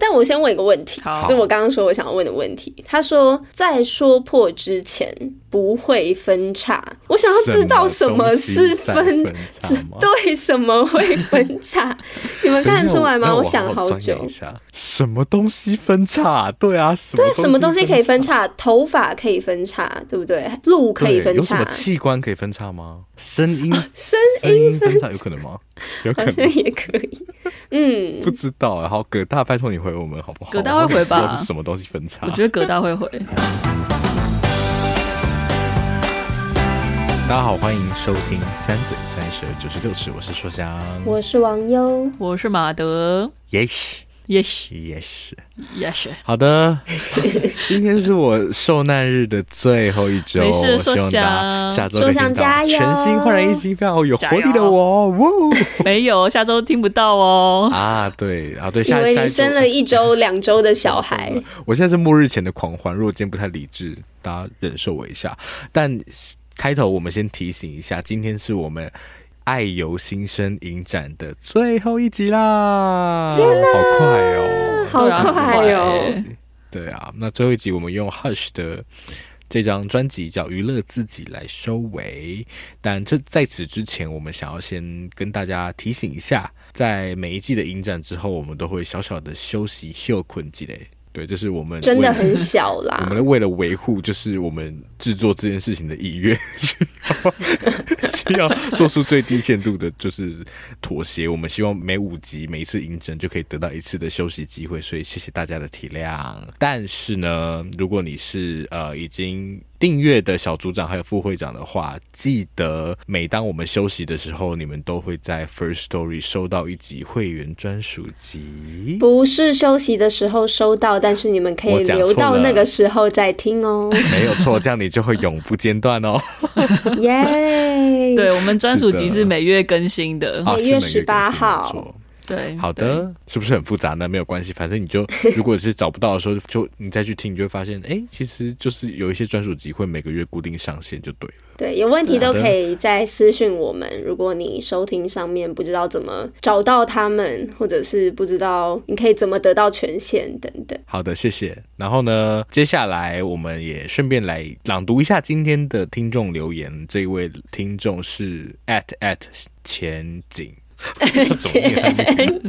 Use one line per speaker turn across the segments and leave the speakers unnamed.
但我先问一个问题，
好
是我刚刚说我想要问的问题。他说在说破之前不会分叉，我想要知道什么是分，
分
对，什么会分叉？你们看得出来吗？我想好久。
什么东西分叉？对啊，什么
对，什么东西可以分叉？头发可以分叉，对不对？路可以分叉。
有什么器官可以分叉吗？声音，
声音
分叉有可能吗？有可能，
好像也可以。嗯，
不知道。然后葛大，拜托你回我们好不好？
葛大会回吧？
是什么东西分叉？
我觉得葛大会回。
大家好，欢迎收听三嘴三舌九十六尺，我是说香，
我是王优，
我是马德。
Yes。
Yes,
yes,
yes。
好的，今天是我受难日的最后一周，
没事，
希望大家下周可以听到全新焕然一新、非常有活力的我。
没有，下周听不到哦。
啊，对啊，对，下
以为你生了一周、两周的小孩。
我现在是末日前的狂欢，如果今天不太理智，大家忍受我一下。但开头我们先提醒一下，今天是我们。爱由心生影展的最后一集啦！
天哪，
好快哦，
好快哦！
对啊，那最后一集我们用 Hush 的这张专辑叫《娱乐自己》来收尾。但这在此之前，我们想要先跟大家提醒一下，在每一季的影展之后，我们都会小小的休息休困几嘞。对，这是我们
真的很小 啦。
我们为了维护，就是我们制作这件事情的意愿，需要 需要做出最低限度的，就是妥协。我们希望每五集每一次影展就可以得到一次的休息机会，所以谢谢大家的体谅。但是呢，如果你是呃已经。订阅的小组长还有副会长的话，记得每当我们休息的时候，你们都会在 First Story 收到一集会员专属集。不
是休息的时候收到，但是你们可以留到那个时候再听哦。
没有错，这样你就会永不间断哦。
耶！
对，我们专属集是每月更新的，
每月十八号。
对，
好的，是不是很复杂呢？没有关系，反正你就 如果是找不到的时候，就你再去听，你就会发现，哎，其实就是有一些专属集会每个月固定上线就对了。
对，有问题都可以再私讯我们。如果你收听上面不知道怎么找到他们，或者是不知道你可以怎么得到权限等等。
好的，谢谢。然后呢，接下来我们也顺便来朗读一下今天的听众留言。这一位听众是 at at 前景。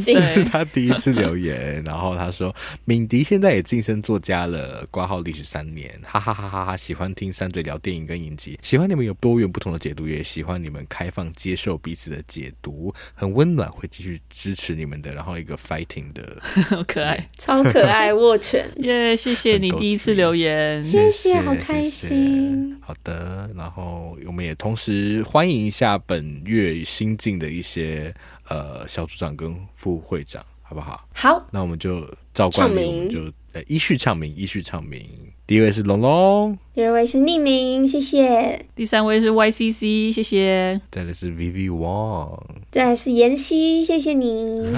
这是他第一次留言，然后他说：“敏迪现在也晋升作家了，挂号历时三年，哈哈哈哈哈！喜欢听三嘴聊电影跟影集，喜欢你们有多元不同的解读，也喜欢你们开放接受彼此的解读，很温暖，会继续支持你们的。然后一个 fighting 的，
好可爱，
超可爱，握拳
耶！yeah, 谢谢你第一次留言，
谢谢，好开心。
好的，然后我们也同时欢迎一下本月新进的一些。呃，小组长跟副会长，好不好？
好，
那我们就照惯例，我们就呃依序唱名，依序唱名。第一位是龙龙。
第二位是匿名，谢谢。
第三位是 YCC，谢谢。
再来是 VV Wong，
再来是妍希，谢谢你。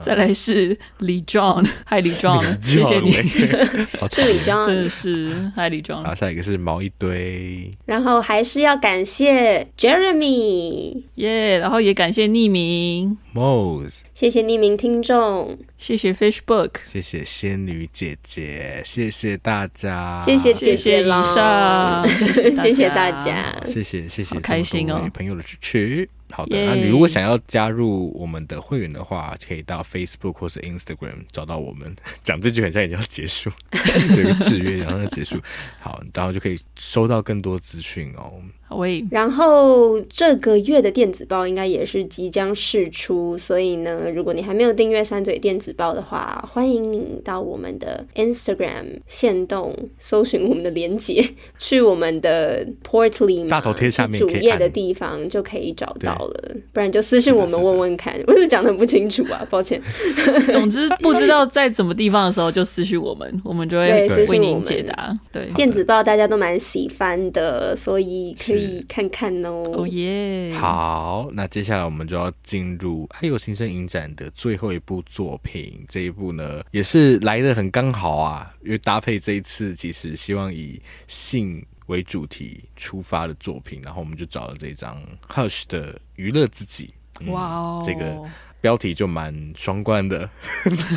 再来是李 John，嗨李 John，谢谢你。
是李 John，
真的是嗨李 John。
然后下一个是毛一堆，
然后还是要感谢 Jeremy，
耶，然后也感谢匿名
Mose，
谢谢匿名听众，
谢谢 Fishbook，
谢谢仙女姐姐，谢谢大家，
谢谢姐姐啦。
上，
谢谢大家，
谢谢谢谢，
开心哦，
朋友的支持。好的，那你如果想要加入我们的会员的话，可以到 Facebook 或是 Instagram 找到我们。讲这句很像已经要结束，有个制约，然后要结束。好，然后就可以收到更多资讯哦。
喂，
然后这个月的电子报应该也是即将试出，所以呢，如果你还没有订阅三嘴电子报的话，欢迎你到我们的 Instagram 线动搜寻我们的连接，去我们的 Portly
大头贴下面
主页的地方就可以找到了，不然就私信我们问问看，我是讲的不清楚啊，抱歉。
总之不知道在什么地方的时候就私信我们，我们就会为您解答。对，
电子报大家都蛮喜欢的，所以可以。看看哦，
哦耶！
好，那接下来我们就要进入爱有新生影展的最后一部作品。这一部呢，也是来的很刚好啊，因为搭配这一次，其实希望以性为主题出发的作品，然后我们就找了这张 Hush 的《娱乐自己》。
哇哦，
这个标题就蛮双关的。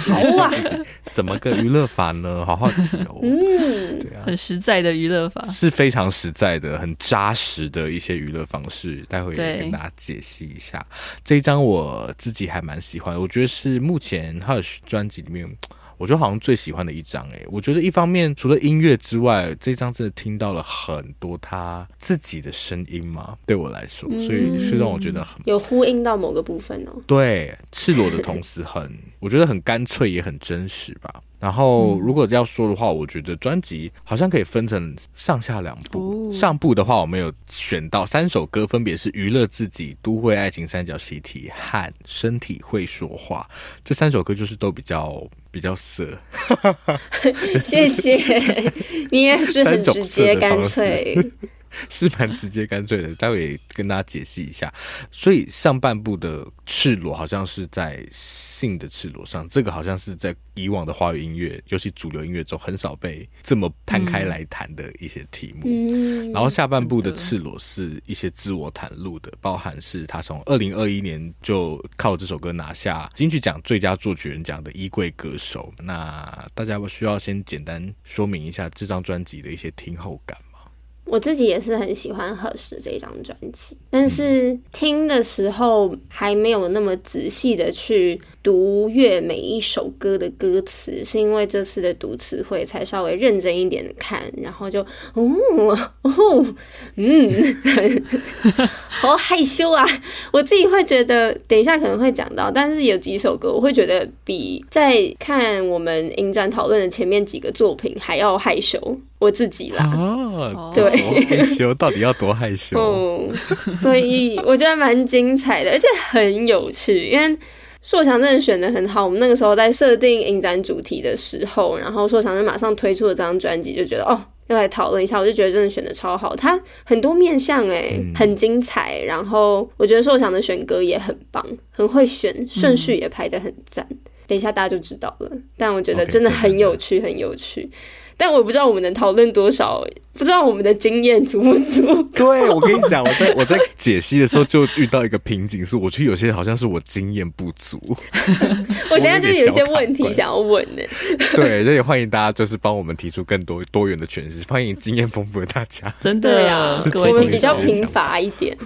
好啊，
怎么个娱乐法呢？好好奇哦。
嗯，
对啊，
很实在的娱乐法，
是非常实在的、很扎实的一些娱乐方式。待会也跟大家解析一下。这一张我自己还蛮喜欢的，我觉得是目前 Hush 专辑里面。我觉得好像最喜欢的一张诶，我觉得一方面除了音乐之外，这张真的听到了很多他自己的声音嘛，对我来说，所以是让我觉得很
有呼应到某个部分哦。
对，赤裸的同时很，我觉得很干脆也很真实吧。然后，如果要说的话，我觉得专辑好像可以分成上下两部。上部的话，我们有选到三首歌，分别是《娱乐自己》、《都会爱情三角习题》和《身体会说话》。这三首歌就是都比较比较色。
谢谢，你也是很直接干脆。
是蛮直接干脆的，待会也跟大家解析一下。所以上半部的赤裸好像是在性的赤裸上，这个好像是在以往的华语音乐，尤其主流音乐中很少被这么摊开来谈的一些题目。
嗯、
然后下半部的赤裸是一些自我袒露的，包含是他从二零二一年就靠这首歌拿下金曲奖最佳作曲人奖的衣柜歌手。那大家需要先简单说明一下这张专辑的一些听后感。
我自己也是很喜欢合适这张专辑，但是听的时候还没有那么仔细的去读阅每一首歌的歌词，是因为这次的读词会才稍微认真一点的看，然后就哦哦嗯，好害羞啊！我自己会觉得，等一下可能会讲到，但是有几首歌我会觉得比在看我们影展讨论的前面几个作品还要害羞。我自己啦，
哦、
对，
害羞到底要多害羞？
嗯，所以我觉得蛮精彩的，而且很有趣。因为硕强真的选的很好，我们那个时候在设定影展主题的时候，然后硕强就马上推出了这张专辑，就觉得哦，要来讨论一下。我就觉得真的选的超好，他很多面相哎、嗯，很精彩。然后我觉得硕强的选歌也很棒，很会选，顺序也排的很赞、嗯。等一下大家就知道了。但我觉得真的很有趣，okay, 很有趣。但我不知道我们能讨论多少，不知道我们的经验足不足。
对，我跟你讲，我在我在解析的时候就遇到一个瓶颈，是我觉得有些好像是我经验不足。
我 等下就有些问题想要问呢。
对，所以欢迎大家就是帮我们提出更多多元的诠释，欢迎经验丰富的大家。
真的呀，
我们比较贫乏一点。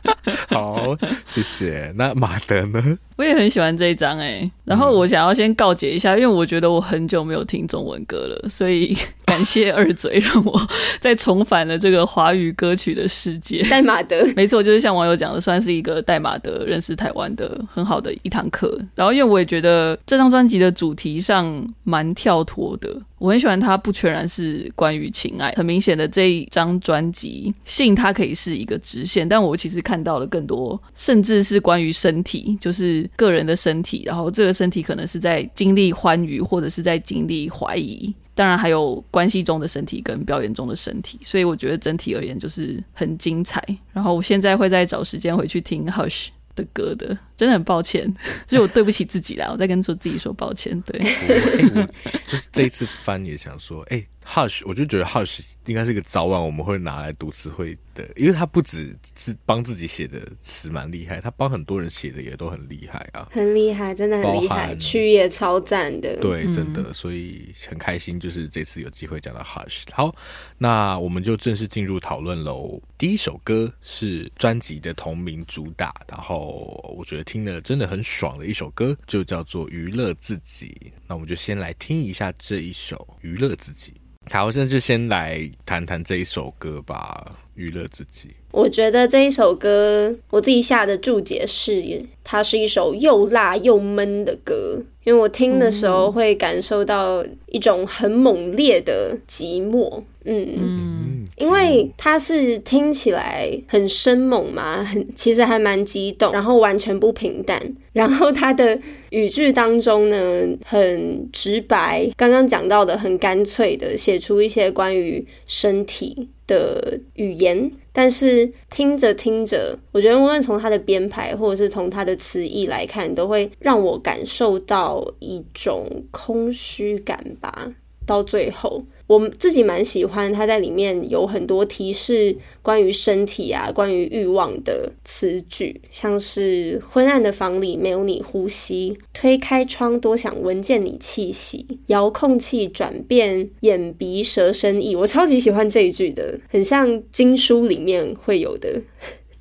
好，谢谢。那马德呢？
我也很喜欢这一张哎。然后我想要先告解一下，因为我觉得我很久没有听中文歌了，所以感谢二嘴让我再重返了这个华语歌曲的世界。代码德，没错，就是像网友讲的，算是一个代码德认识台湾的很好的一堂课。然后因为我也觉得这张专辑的主题上蛮跳脱的，我很喜欢它，不全然是关于情爱。很明显的这一张专辑，性它可以是一个直线，但我其实看到了更多，甚至是关于身体，就是个人的身体，然后这个身体可能是在经历欢愉，或者是在经历怀疑，当然还有关系中的身体跟表演中的身体，所以我觉得整体而言就是很精彩。然后我现在会再找时间回去听 Hush 的歌的，真的很抱歉，所以我对不起自己啦，我在跟说自己说抱歉。对，
欸、就是这一次翻也想说，哎、欸。Hush，我就觉得 Hush 应该是一个早晚我们会拿来读词汇的，因为他不只是帮自己写的词蛮厉害，他帮很多人写的也都很厉害啊，
很厉害，真的很厉害，曲也超赞的，
对，真的，所以很开心，就是这次有机会讲到 Hush。好，那我们就正式进入讨论喽。第一首歌是专辑的同名主打，然后我觉得听了真的很爽的一首歌，就叫做《娱乐自己》。那我们就先来听一下这一首《娱乐自己》。好，现在就先来谈谈这一首歌吧，娱乐自己。
我觉得这一首歌，我自己下的注解是，它是一首又辣又闷的歌，因为我听的时候会感受到一种很猛烈的寂寞。嗯嗯，因为他是听起来很生猛嘛，很其实还蛮激动，然后完全不平淡，然后他的语句当中呢，很直白，刚刚讲到的很干脆的写出一些关于身体的语言，但是听着听着，我觉得无论从他的编排或者是从他的词义来看，都会让我感受到一种空虚感吧。到最后。我自己蛮喜欢他在里面有很多提示关于身体啊、关于欲望的词句，像是昏暗的房里没有你呼吸，推开窗多想闻见你气息，遥控器转变眼鼻舌身意，我超级喜欢这一句的，很像经书里面会有的。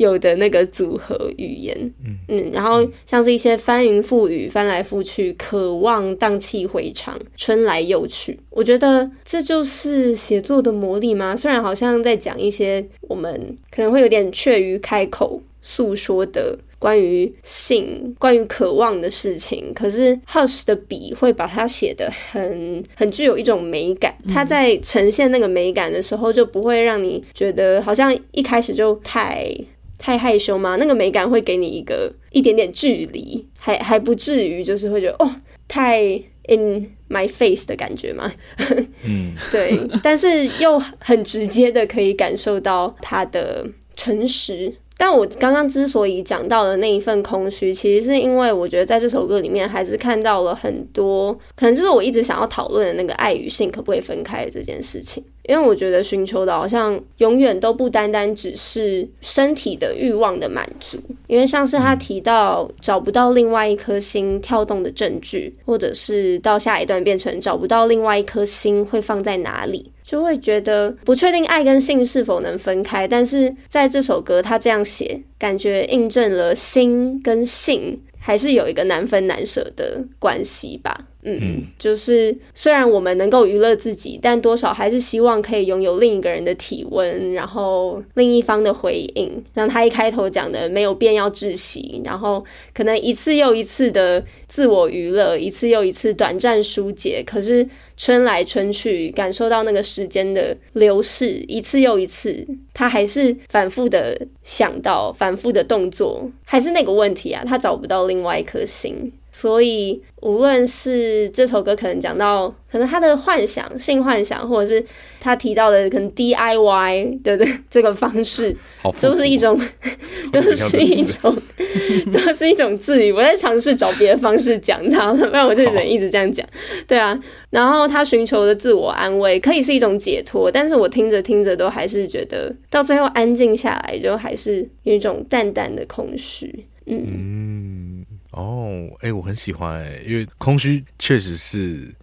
有的那个组合语言，嗯嗯，然后像是一些翻云覆雨、翻来覆去，渴望荡气回肠，春来又去。我觉得这就是写作的魔力吗？虽然好像在讲一些我们可能会有点怯于开口诉说的关于性、关于渴望的事情，可是 Hush 的笔会把它写得很很具有一种美感。他在呈现那个美感的时候，就不会让你觉得好像一开始就太。太害羞吗？那个美感会给你一个一点点距离，还还不至于就是会觉得哦，太 in my face 的感觉吗？嗯，对，但是又很直接的可以感受到他的诚实。但我刚刚之所以讲到的那一份空虚，其实是因为我觉得在这首歌里面还是看到了很多，可能就是我一直想要讨论的那个爱与性可不可以分开的这件事情。因为我觉得寻求的好像永远都不单单只是身体的欲望的满足，因为像是他提到找不到另外一颗心跳动的证据，或者是到下一段变成找不到另外一颗心会放在哪里。就会觉得不确定爱跟性是否能分开，但是在这首歌他这样写，感觉印证了心跟性还是有一个难分难舍的关系吧。嗯嗯，就是虽然我们能够娱乐自己，但多少还是希望可以拥有另一个人的体温，然后另一方的回应。像他一开头讲的，没有变要窒息，然后可能一次又一次的自我娱乐，一次又一次短暂疏解。可是春来春去，感受到那个时间的流逝，一次又一次，他还是反复的想到，反复的动作，还是那个问题啊，他找不到另外一颗心。所以，无论是这首歌可能讲到，可能他的幻想、性幻想，或者是他提到的可能 DIY 的这个方式，都是一种，都是一种，都是一种自语。我在尝试找别的方式讲它，不然我就只能一直这样讲。对啊，然后他寻求的自我安慰，可以是一种解脱，但是我听着听着都还是觉得，到最后安静下来，就还是有一种淡淡的空虚。嗯。嗯
哦，哎、我很喜欢哎、因为空虚确实是，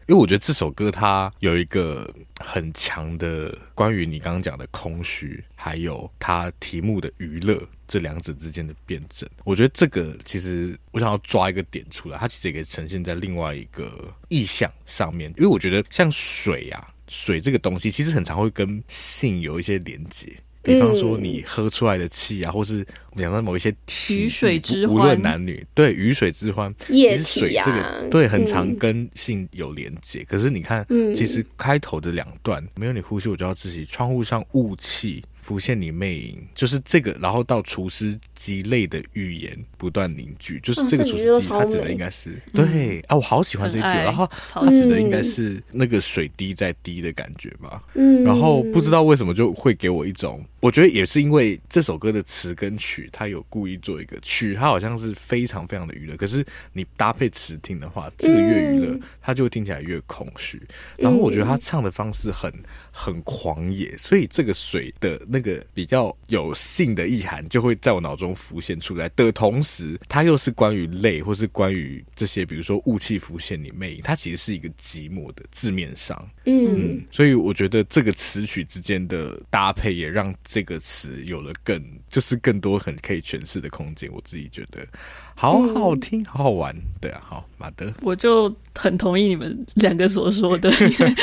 因为我觉得这首歌它有一个很强的关于你刚刚讲的空虚，还有它题目的娱乐这两者之间的辩证。我觉得这个其实我想要抓一个点出来，它其实也可以呈现在另外一个意象上面，因为我觉得像水啊，水这个东西其实很常会跟性有一些连接。比方说，你喝出来的气啊，嗯、或是我们讲到某一些体，
鱼水之欢，
无论男女，对，雨水之欢，
液体
水这个对，很常跟性有连接。嗯、可是你看，其实开头的两段，没有你呼吸，我就要窒息。窗户上雾气。浮现你魅影，就是这个，然后到厨师鸡肋的预言不断凝聚，就是这个除湿机，它指的应该是、嗯、对啊，我好喜欢这句，然后它指的应该是那个水滴在滴的感觉吧，嗯，然后不知道为什么就会给我一种，我觉得也是因为这首歌的词跟曲，它有故意做一个曲，它好像是非常非常的娱乐，可是你搭配词听的话，这个越娱乐，它就会听起来越空虚，然后我觉得他唱的方式很很狂野，所以这个水的那个比较有性的意涵就会在我脑中浮现出来。的同时，它又是关于泪，或是关于这些，比如说雾气浮现你魅影，它其实是一个寂寞的字面上，嗯，嗯，所以我觉得这个词曲之间的搭配也让这个词有了更就是更多很可以诠释的空间，我自己觉得。好好听，好好玩，对啊，好马德，
我就很同意你们两个所说的，因为，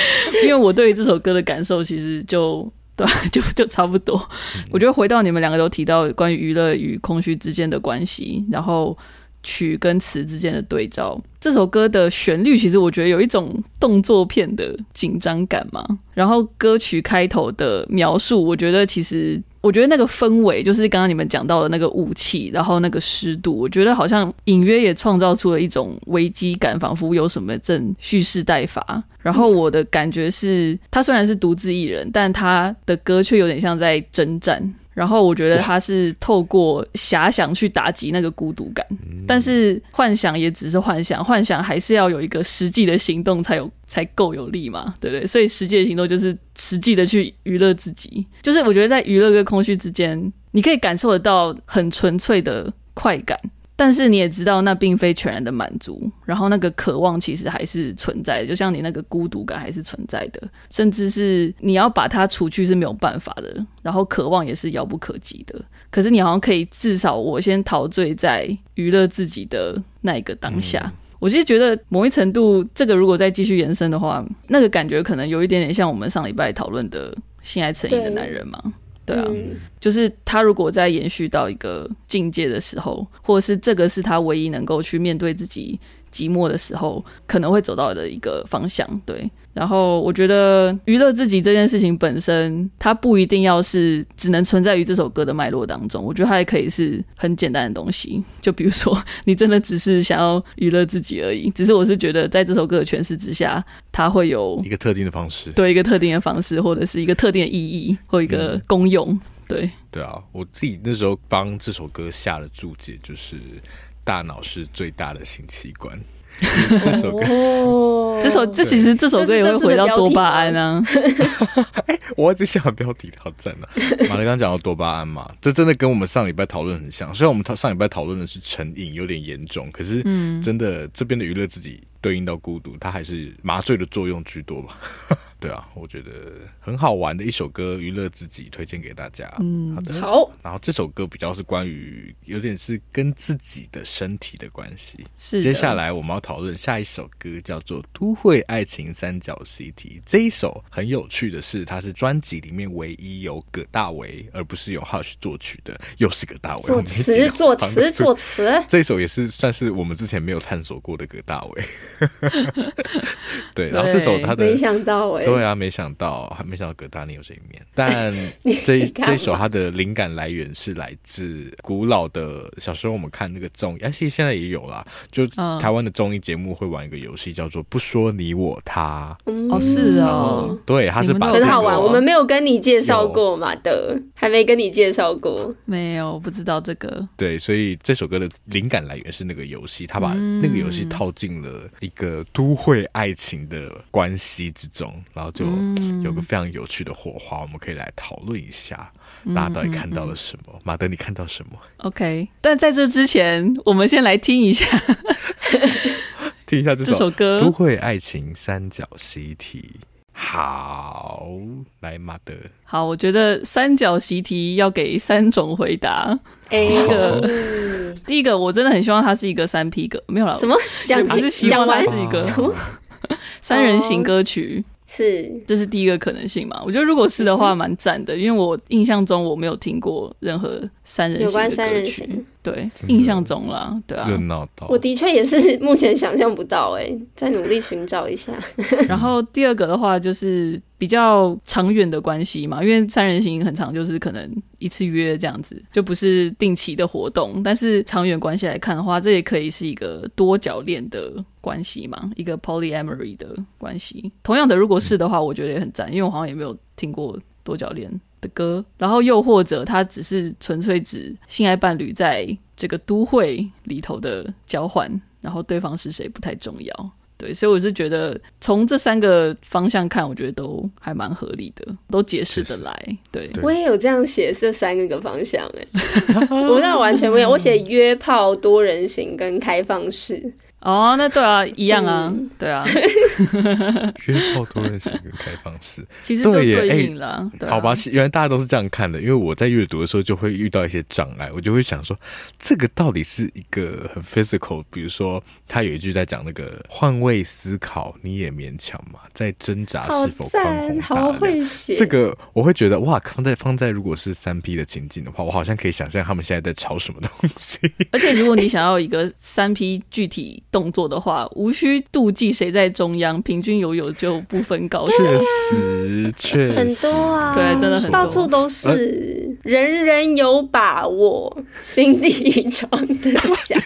因为我对于这首歌的感受其实就对，就就差不多。嗯、我觉得回到你们两个都提到关于娱乐与空虚之间的关系，然后曲跟词之间的对照，这首歌的旋律其实我觉得有一种动作片的紧张感嘛，然后歌曲开头的描述，我觉得其实。我觉得那个氛围就是刚刚你们讲到的那个雾气，然后那个湿度，我觉得好像隐约也创造出了一种危机感，仿佛有什么正蓄势待发。然后我的感觉是，他虽然是独自一人，但他的歌却有点像在征战。然后我觉得他是透过遐想去打击那个孤独感，但是幻想也只是幻想，幻想还是要有一个实际的行动才有才够有力嘛，对不对？所以实际的行动就是实际的去娱乐自己，就是我觉得在娱乐跟空虚之间，你可以感受得到很纯粹的快感。但是你也知道，那并非全然的满足，然后那个渴望其实还是存在的，就像你那个孤独感还是存在的，甚至是你要把它除去是没有办法的，然后渴望也是遥不可及的。可是你好像可以至少我先陶醉在娱乐自己的那一个当下。嗯、我其实觉得某一程度，这个如果再继续延伸的话，那个感觉可能有一点点像我们上礼拜讨论的性爱成瘾的男人嘛。对啊，嗯、就是他如果在延续到一个境界的时候，或者是这个是他唯一能够去面对自己寂寞的时候，可能会走到的一个方向。对。然后我觉得娱乐自己这件事情本身，它不一定要是只能存在于这首歌的脉络当中。我觉得它也可以是很简单的东西，就比如说你真的只是想要娱乐自己而已。只是我是觉得在这首歌的诠释之下，它会有
一个特定的方式，
对，一个特定的方式，或者是一个特定的意义或一个功用。嗯、对，
对啊，我自己那时候帮这首歌下了注解，就是大脑是最大的性器官。这首歌，
哦、这首这其实这首歌也会回到多巴胺啊！
哎，我一直想标题好赞啊！马德刚讲到多巴胺嘛，这真的跟我们上礼拜讨论很像。虽然我们上礼拜讨论的是成瘾有点严重，可是真的这边的娱乐自己对应到孤独，它还是麻醉的作用居多吧。对啊，我觉得很好玩的一首歌，娱乐自己，推荐给大家。
嗯，
好的。
好，
然后这首歌比较是关于，有点是跟自己的身体的关系。
是。
接下来我们要讨论下一首歌，叫做《都会爱情三角 CT》。这一首很有趣的是，它是专辑里面唯一有葛大为，而不是由 Hush 作曲的，又是葛大为
作词、作词、作词。
这一首也是算是我们之前没有探索过的葛大为。对，然后这首他的
没想到哎。
对啊，没想到，还没想到葛大 你有这一面。但这这一首他的灵感来源是来自古老的，小时候我们看那个综艺，而且现在也有啦。就台湾的综艺节目会玩一个游戏，叫做“不说你我他”。
哦，是哦，
对，他是把
很好玩。我们没有跟你介绍过嘛的，还没跟你介绍过，
没有，不知道这个。
对，所以这首歌的灵感来源是那个游戏，他把那个游戏套进了一个都会爱情的关系之中，然后就。有个非常有趣的火花，我们可以来讨论一下，大家到底看到了什么？嗯嗯嗯、马德，你看到什么
？OK，但在这之前，我们先来听一下，
听一下这首，
歌《
都会爱情三角 CT》。好，来，马德。
好，我觉得三角习题要给三种回答。第一个，第一个，我真的很希望它是一个三 P 歌，没有了。
什么？讲
其实希望它是一个什么三人行歌曲。
是，
这是第一个可能性嘛？我觉得如果是的话，蛮赞的，因为我印象中我没有听过任何三人。有关三人行，对，印象中啦，对啊。
热闹到，
我的确也是目前想象不到，哎，再努力寻找一下。
然后第二个的话就是。比较长远的关系嘛，因为三人行很长，就是可能一次约这样子，就不是定期的活动。但是长远关系来看的话，这也可以是一个多角恋的关系嘛，一个 polyamory 的关系。同样的，如果是的话，我觉得也很赞，因为我好像也没有听过多角恋的歌。然后又或者，它只是纯粹指性爱伴侣在这个都会里头的交换，然后对方是谁不太重要。对，所以我是觉得从这三个方向看，我觉得都还蛮合理的，都解释得来。对，
我也有这样写这三个个方向，哎，我那完全没有，我写约炮、多人行跟开放式。
哦，那对啊，一样啊，嗯、对啊，
约炮多人行跟开放式，
其实就对应了。
欸啊、好吧，原来大家都是这样看的，因为我在阅读的时候就会遇到一些障碍，我就会想说，这个到底是一个很 physical，比如说他有一句在讲那个换位思考，你也勉强嘛，在挣扎是否宽宏大量。
会写
这个我会觉得哇，放在放在如果是三 P 的情境的话，我好像可以想象他们现在在吵什么东西。
而且如果你想要一个三 P 具体。动作的话，无需妒忌谁在中央，平均游泳就不分高下。
确实，确实
很多啊，
对，真的很多，
到处都是，呃、人人有把握，心底装得下，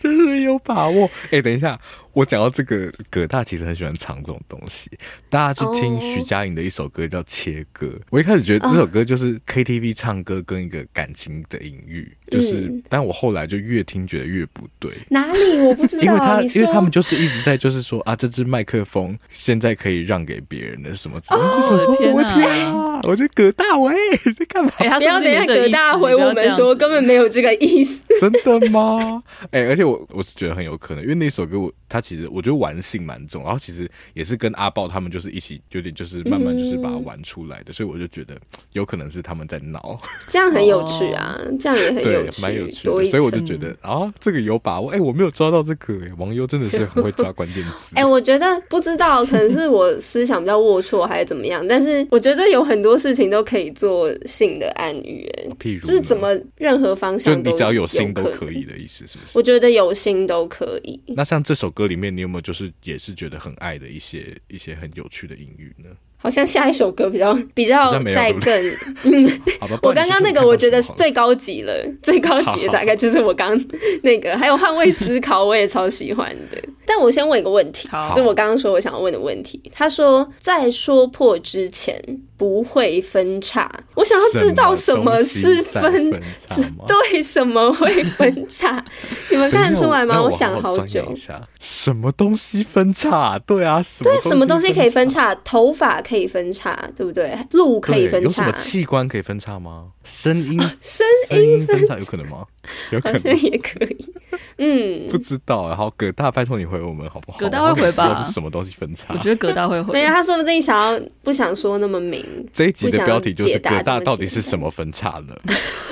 人人有把握。哎、欸，等一下。我讲到这个，葛大其实很喜欢唱这种东西。大家去听徐佳莹的一首歌叫《切歌》，我一开始觉得这首歌就是 KTV 唱歌跟一个感情的隐喻，就是，嗯、但我后来就越听觉得越不对。
哪里我不知道？
因为他因为他们就是一直在就是说啊，这支麦克风现在可以让给别人的什么之类的。
哦，我的天啊！
我觉得葛大为在干嘛？
欸、他要等下葛大回我们说根本没有这个意思。
真的吗？哎、欸，而且我我是觉得很有可能，因为那首歌我他其实我觉得玩性蛮重，然后其实也是跟阿豹他们就是一起有点就是慢慢就是把它玩出来的，嗯、所以我就觉得有可能是他们在闹，
这样很有趣啊，哦、这样也很有趣，
蛮有趣的，所以我就觉得啊，这个有把握。哎、欸，我没有抓到这个、欸，哎，王优真的是很会抓关键词。
哎、欸，我觉得不知道，可能是我思想比较龌龊还是怎么样，但是我觉得有很多事情都可以做性的暗语，哎，譬如就是怎么任何方向，
就你只要有心都可以的意思，是不是？
我觉得有心都可以。
那像这首歌里面，你有没有就是也是觉得很爱的一些一些很有趣的隐喻呢？
好像下一首歌比较比较再更 嗯，我刚刚那个我觉得是最高级了，最高级的大概就是我刚那个，还有换位思考，我也超喜欢的。但我先问一个问题，是我刚刚说我想要问的问题。他说在说破之前不会分叉，我想要知道什么是分叉，对，什么会分叉？你们看得出来吗？我想好久，
什么东西分叉？对啊，
什对，什么东西可以分叉？头发。可以分叉，对不对？路可以分叉，
有什么器官可以分叉吗？声音，
声音
分叉有可能吗？有可能
也可以。嗯，
不知道。然后葛大，拜托你回我们好不好？
葛大会回吧？
是什么东西分叉？
我觉得葛大会回。
没有，他说不定想要不想说那么明。
这一集的标题就是葛大到底是什么分叉了？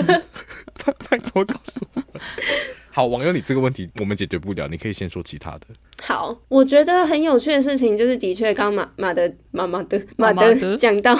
拜拜托告诉我。好，网友，你这个问题我们解决不了，你可以先说其他的。
好，我觉得很有趣的事情就是，的确，刚马马的妈妈的马的讲到，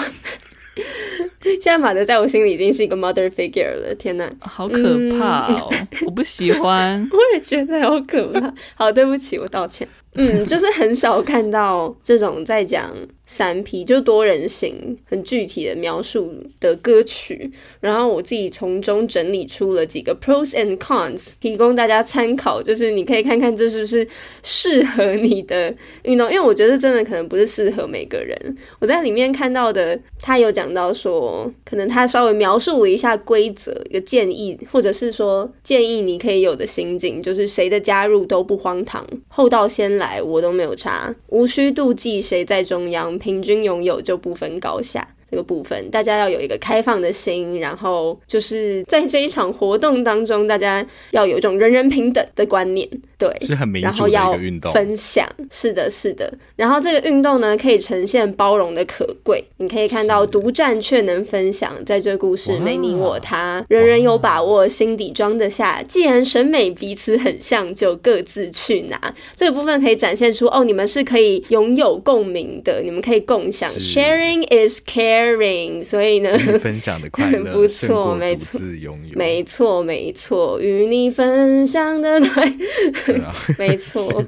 现在马德在我心里已经是一个 mother figure 了。天哪，
好可怕哦！嗯、我不喜欢，
我也觉得好可怕。好，对不起，我道歉。嗯，就是很少看到这种在讲。三 P 就多人行，很具体的描述的歌曲，然后我自己从中整理出了几个 pros and cons，提供大家参考。就是你可以看看这是不是适合你的运动，因为我觉得真的可能不是适合每个人。我在里面看到的，他有讲到说，可能他稍微描述了一下规则，一个建议，或者是说建议你可以有的心境，就是谁的加入都不荒唐，后到先来我都没有差，无需妒忌谁在中央。平均拥有就不分高下。这个部分，大家要有一个开放的心，然后就是在这一场活动当中，大家要有一种人人平等的观念，对，
是很民主的一个运动。
分享，是的，是的。然后这个运动呢，可以呈现包容的可贵。你可以看到独占却能分享，在这故事没你我他，人人有把握，心底装得下。既然审美彼此很像，就各自去拿。这个部分可以展现出哦，你们是可以拥有共鸣的，你们可以共享。Sharing is care。Sharing，所以呢，
分享的快乐
不错，没错，没错，没错，与你分享的快乐，啊、没错，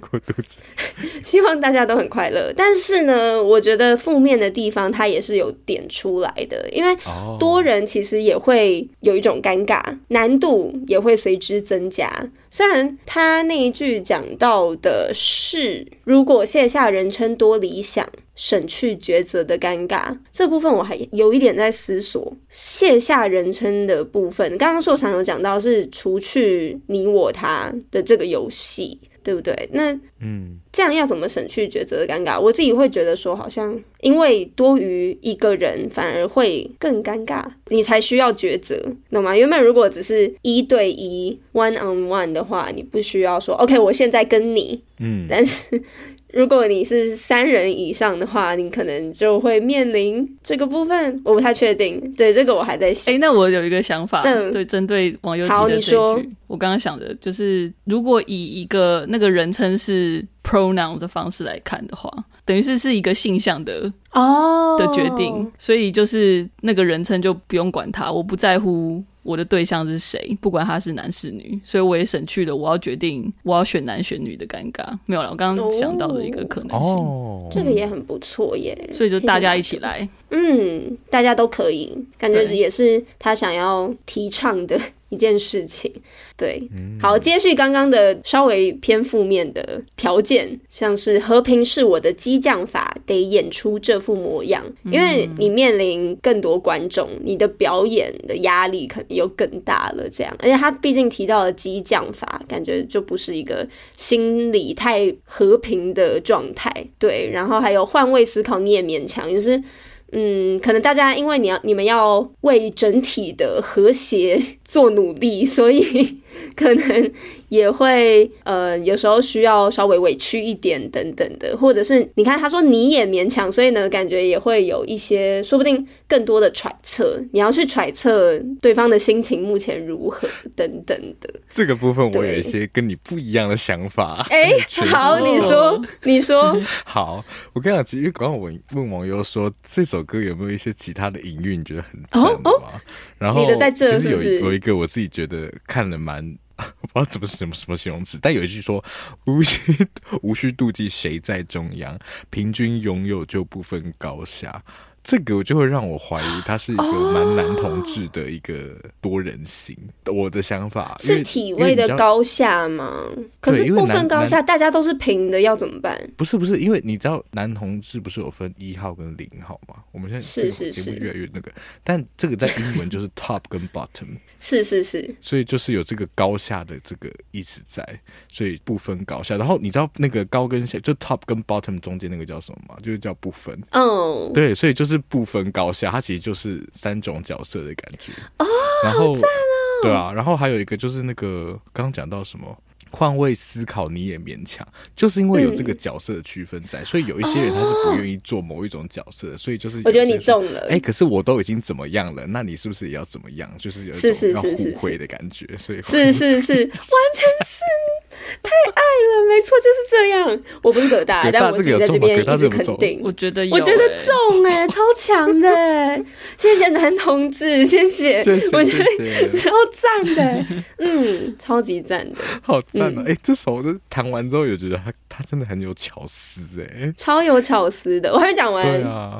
希望大家都很快乐。但是呢，我觉得负面的地方它也是有点出来的，因为多人其实也会有一种尴尬，难度也会随之增加。虽然他那一句讲到的是，如果卸下人称多理想。省去抉择的尴尬，这部分我还有一点在思索。卸下人称的部分，刚刚硕长有讲到是除去你我他的这个游戏，对不对？那嗯，这样要怎么省去抉择的尴尬？我自己会觉得说，好像因为多于一个人反而会更尴尬，你才需要抉择，懂吗？原本如果只是一对一 one on one 的话，你不需要说 OK，我现在跟你，嗯，但是。如果你是三人以上的话，你可能就会面临这个部分，我不太确定。对，这个我还在想。哎、
欸，那我有一个想法，嗯、对，针对网友提的这句，
说
我刚刚想的就是，如果以一个那个人称是 pronoun 的方式来看的话，等于是是一个性向的哦的决定，所以就是那个人称就不用管他，我不在乎。我的对象是谁？不管他是男是女，所以我也省去了我要决定我要选男选女的尴尬。没有了，我刚刚想到的一个可能性，
哦、这个也很不错耶。
所以就大家一起来，
嗯，大家都可以，感觉也是他想要提倡的一件事情。对，好，接续刚刚的稍微偏负面的条件，像是和平是我的激将法，得演出这副模样，因为你面临更多观众，你的表演的压力可能又更大了。这样，而且他毕竟提到了激将法，感觉就不是一个心理太和平的状态。对，然后还有换位思考，你也勉强，就是。嗯，可能大家因为你要你们要为整体的和谐做努力，所以 可能也会呃有时候需要稍微委屈一点等等的，或者是你看他说你也勉强，所以呢感觉也会有一些说不定更多的揣测，你要去揣测对方的心情目前如何等等的。
这个部分我有一些跟你不一样的想法。
哎，好，你说你说。
好，我跟你讲，其实刚刚我问网友说这首。歌有没有一些其他的隐喻？你觉得很赞的吗？然后其实有有一个我自己觉得看了蛮，我 不知道怎么什么什么形容词，但有一句说无需 无需妒忌谁在中央，平均拥有就不分高下。这个我就会让我怀疑，他是一个蛮男同志的一个多人型。Oh, 我的想法
是体位的高下吗？可是不分高下，大家都是平的，要怎么办？
不是不是，因为你知道男同志不是有分一号跟零号吗？我们现在是是是越来越那个，但这个在英文就是 top 跟 bottom。
是是是，
所以就是有这个高下的这个意思在，所以不分高下。然后你知道那个高跟鞋，就 top 跟 bottom 中间那个叫什么吗？就是叫不分。嗯，oh. 对，所以就是不分高下，它其实就是三种角色的感觉。哦，oh, 然后，对啊，然后还有一个就是那个刚刚讲到什么？换位思考，你也勉强，就是因为有这个角色的区分在，嗯、所以有一些人他是不愿意做某一种角色，哦、所以就是
我觉得你中了。
哎、欸，可是我都已经怎么样了，那你是不是也要怎么样？就是有一种要互惠的感觉，所以
是是是，完全是太爱了，没错，就是这样。我不是葛大，但我自己在这边一直肯定，
我觉得
我觉得重哎、欸，超强的，谢谢男同志，谢谢，我觉得超赞的，嗯，超级赞的，
好。哎、欸，这首就弹完之后，有觉得他他真的很有巧思哎，
超有巧思的。我还没讲完，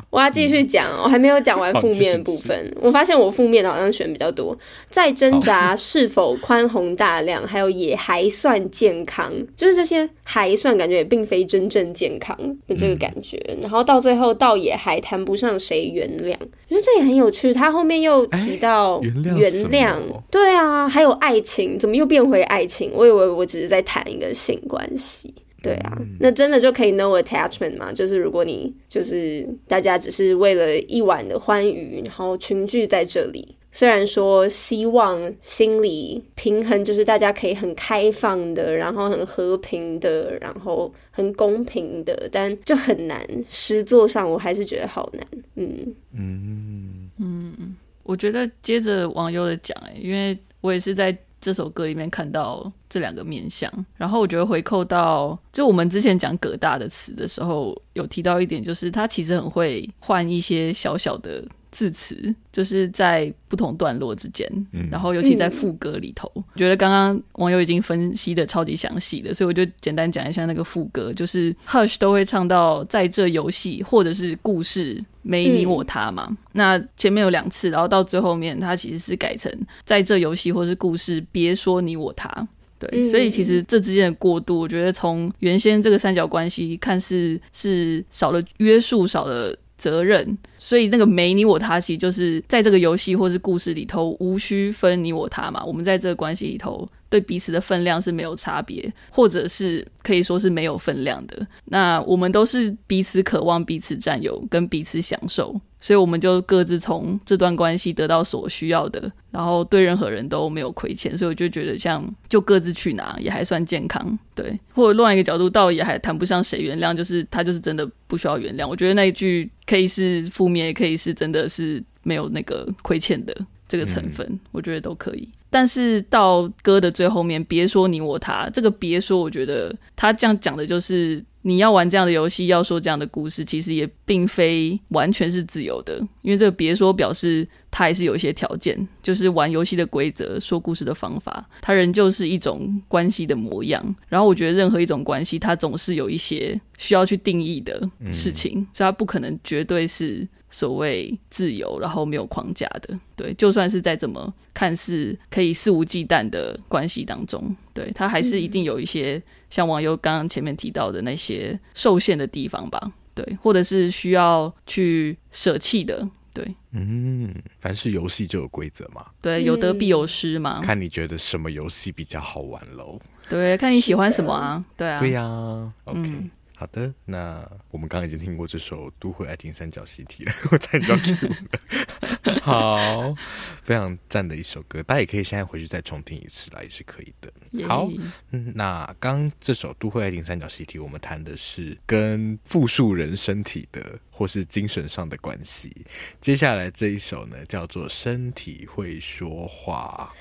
我要继续讲，嗯、我还没有讲完 负面的部分。我发现我负面的好像选比较多，在挣扎 是否宽宏大量，还有也还算健康，就是这些还算感觉也并非真正健康的这个感觉。嗯、然后到最后倒也还谈不上谁原谅，我觉得这也很有趣。他后面又提到原谅，原谅，对啊，还有爱情，怎么又变回爱情？我以为我。只是在谈一个性关系，对啊，嗯、那真的就可以 no attachment 嘛？就是如果你就是大家只是为了一晚的欢愉，然后群聚在这里，虽然说希望心理平衡，就是大家可以很开放的，然后很和平的，然后很公平的，但就很难。实作上，我还是觉得好难。嗯嗯
嗯，我觉得接着网友的讲，因为我也是在。这首歌里面看到这两个面相，然后我觉得回扣到就我们之前讲葛大的词的时候，有提到一点，就是他其实很会换一些小小的字词，就是在不同段落之间，然后尤其在副歌里头，我觉得刚刚网友已经分析的超级详细的，所以我就简单讲一下那个副歌，就是 Hush 都会唱到在这游戏或者是故事。没你我他嘛，嗯、那前面有两次，然后到最后面，它其实是改成在这游戏或是故事，别说你我他。对，嗯、所以其实这之间的过渡，我觉得从原先这个三角关系看似是少了约束，少了责任，所以那个没你我他，其实就是在这个游戏或是故事里头，无需分你我他嘛。我们在这个关系里头。对彼此的分量是没有差别，或者是可以说是没有分量的。那我们都是彼此渴望彼此占有跟彼此享受，所以我们就各自从这段关系得到所需要的，然后对任何人都没有亏欠。所以我就觉得，像就各自去拿也还算健康，对。或者另外一个角度，倒也还谈不上谁原谅，就是他就是真的不需要原谅。我觉得那一句可以是负面，也可以是真的是没有那个亏欠的这个成分，嗯、我觉得都可以。但是到歌的最后面，别说你我他，这个别说，我觉得他这样讲的就是。你要玩这样的游戏，要说这样的故事，其实也并非完全是自由的，因为这个别说表示他还是有一些条件，就是玩游戏的规则、说故事的方法，它仍旧是一种关系的模样。然后我觉得任何一种关系，它总是有一些需要去定义的事情，所以它不可能绝对是所谓自由，然后没有框架的。对，就算是在怎么看似可以肆无忌惮的关系当中，对，他还是一定有一些像网友刚刚前面提到的那些受限的地方吧。对，或者是需要去舍弃的。对，
嗯，凡是游戏就有规则嘛。
对，有得必有失嘛。
看你觉得什么游戏比较好玩喽。
对，看你喜欢什么啊。对啊。
对呀。OK。嗯好的，那我们刚刚已经听过这首《都会爱情三角习题》了，我猜你知道了。好，非常赞的一首歌，大家也可以现在回去再重听一次啦，也是可以的。好，嗯，那刚这首《都会爱情三角习题》，我们谈的是跟复数人身体的或是精神上的关系。接下来这一首呢，叫做《身体会说话》。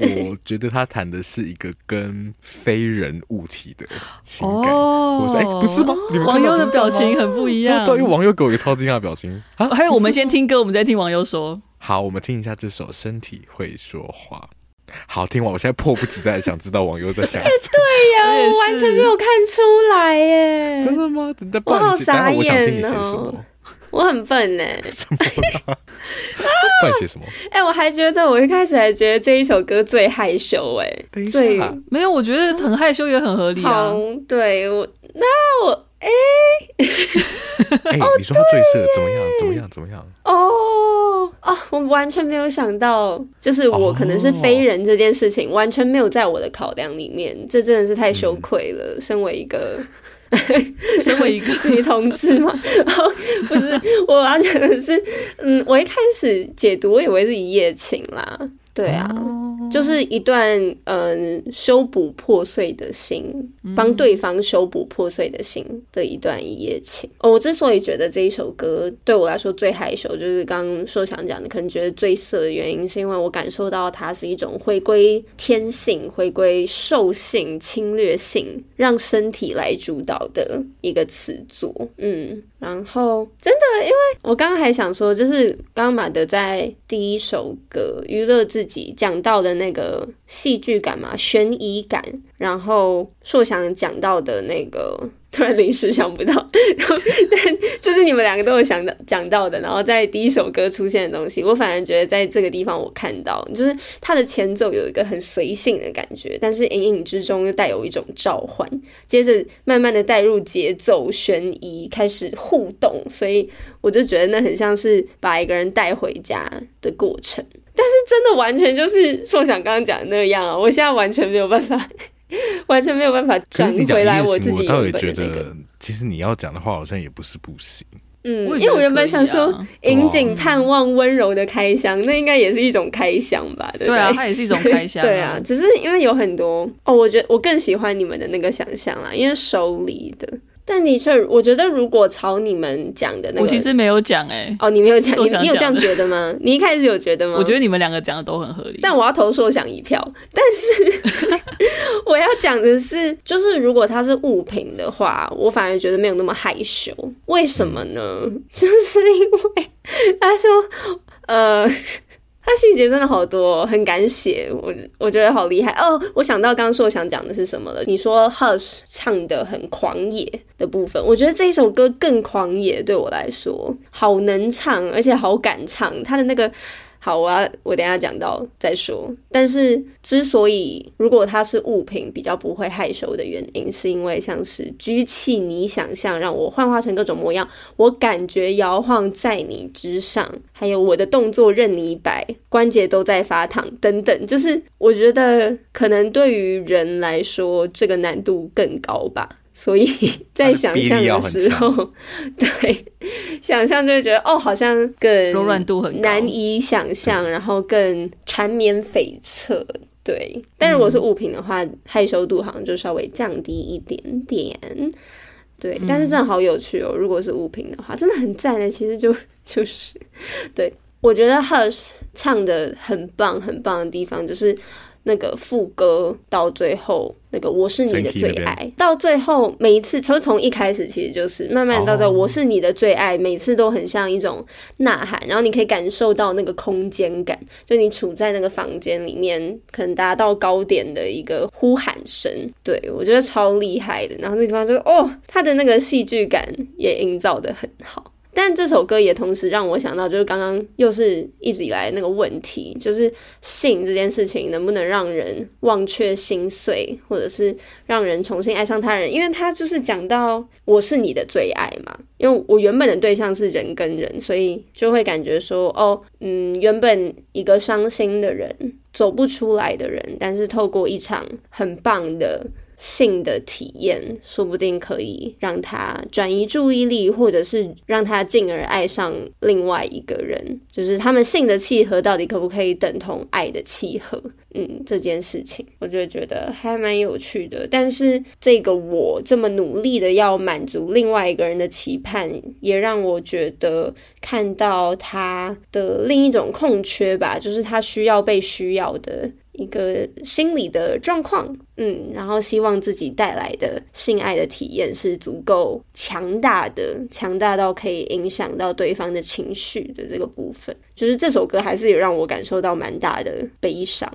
我觉得他谈的是一个跟非人物体的情感。哦、我说，哎、欸，不是吗？你们
网友的表情很不一样。
对，因为网友给我一个超惊讶的表情。
啊，还有，我们先听歌，我们再听网友说。
好，我们听一下这首《身体会说话》。好，听完，我现在迫不及待想知道网友在想什么。
对呀、啊，我完全没有看出来耶。
真的吗？等等，
我好傻眼哦。
我想听你写什么。
我很笨呢。
什么？不然写什么？
哎、欸，我还觉得我一开始还觉得这一首歌最害羞哎。
等一
下，
没有，我觉得很害羞也很合理啊。
对我，那我哎
哎，你说他最色怎么样？怎么样？怎么样？
哦哦，我完全没有想到，就是我可能是非人这件事情，完全没有在我的考量里面。这真的是太羞愧了，嗯、身为一个。
身为一个
女同志嘛，然 后不是我要讲的是，嗯，我一开始解读，我以为是一夜情啦。对啊，就是一段嗯修补破碎的心，帮对方修补破碎的心的一段一夜情。哦，我之所以觉得这一首歌对我来说最害羞，就是刚刚说想讲的，可能觉得最色的原因，是因为我感受到它是一种回归天性、回归兽性、侵略性，让身体来主导的一个词作。嗯。然后，真的，因为我刚刚还想说，就是刚刚马德在第一首歌娱乐自己讲到的那个戏剧感嘛，悬疑感，然后硕想讲到的那个。突然临时想不到，但就是你们两个都有想到讲到的，然后在第一首歌出现的东西，我反而觉得在这个地方我看到，就是它的前奏有一个很随性的感觉，但是隐隐之中又带有一种召唤，接着慢慢的带入节奏、悬疑，开始互动，所以我就觉得那很像是把一个人带回家的过程，但是真的完全就是说想刚刚讲的那样啊，我现在完全没有办法。完全没有办法转回来我自己
倒也觉得，其实你要讲的话，好像也不是不行。
嗯，因为我原本想说，引颈盼望温柔的开箱，那应该也是一种开箱吧？对不对？
对啊，它也是一种开箱。
对啊，只是因为有很多哦，我觉得我更喜欢你们的那个想象啦，因为手里的。但的确，我觉得如果朝你们讲的那个，
我其实没有讲哎、欸。
哦，你没有讲，你你有这样觉得吗？你一开始有觉得吗？
我觉得你们两个讲的都很合理。
但我要投说想一票。但是 我要讲的是，就是如果它是物品的话，我反而觉得没有那么害羞。为什么呢？嗯、就是因为他说，呃。他细节真的好多，很敢写，我我觉得好厉害哦。我想到刚刚说我想讲的是什么了。你说 Hush 唱的很狂野的部分，我觉得这一首歌更狂野，对我来说好能唱，而且好敢唱，他的那个。好，我要我等下讲到再说。但是之所以如果它是物品比较不会害羞的原因，是因为像是举起你想象，让我幻化成各种模样，我感觉摇晃在你之上，还有我的动作任你摆，关节都在发烫等等，就是我觉得可能对于人来说，这个难度更高吧。所以 在想象的时候，对，想象就会觉得哦，好像更
柔软度很
难以想象，然后更缠绵悱恻，对。但如果是物品的话，嗯、害羞度好像就稍微降低一点点，对。但是真的好有趣哦，如果是物品的话，真的很赞的。其实就 就是，对，我觉得 Hush 唱的很棒很棒的地方就是。那个副歌到最后，那个我是你的最爱，到最后每一次，从从一开始其实就是慢慢到最后，我是你的最爱，每次都很像一种呐喊，然后你可以感受到那个空间感，就你处在那个房间里面，可能达到高点的一个呼喊声，对，我觉得超厉害的。然后那地方就是哦，他的那个戏剧感也营造的很好。但这首歌也同时让我想到，就是刚刚又是一直以来那个问题，就是性这件事情能不能让人忘却心碎，或者是让人重新爱上他人？因为他就是讲到我是你的最爱嘛，因为我原本的对象是人跟人，所以就会感觉说，哦，嗯，原本一个伤心的人，走不出来的人，但是透过一场很棒的。性的体验，说不定可以让他转移注意力，或者是让他进而爱上另外一个人。就是他们性的契合到底可不可以等同爱的契合？嗯，这件事情我就觉得还蛮有趣的。但是这个我这么努力的要满足另外一个人的期盼，也让我觉得看到他的另一种空缺吧，就是他需要被需要的。一个心理的状况，嗯，然后希望自己带来的性爱的体验是足够强大的，强大到可以影响到对方的情绪的这个部分，就是这首歌还是有让我感受到蛮大的悲伤。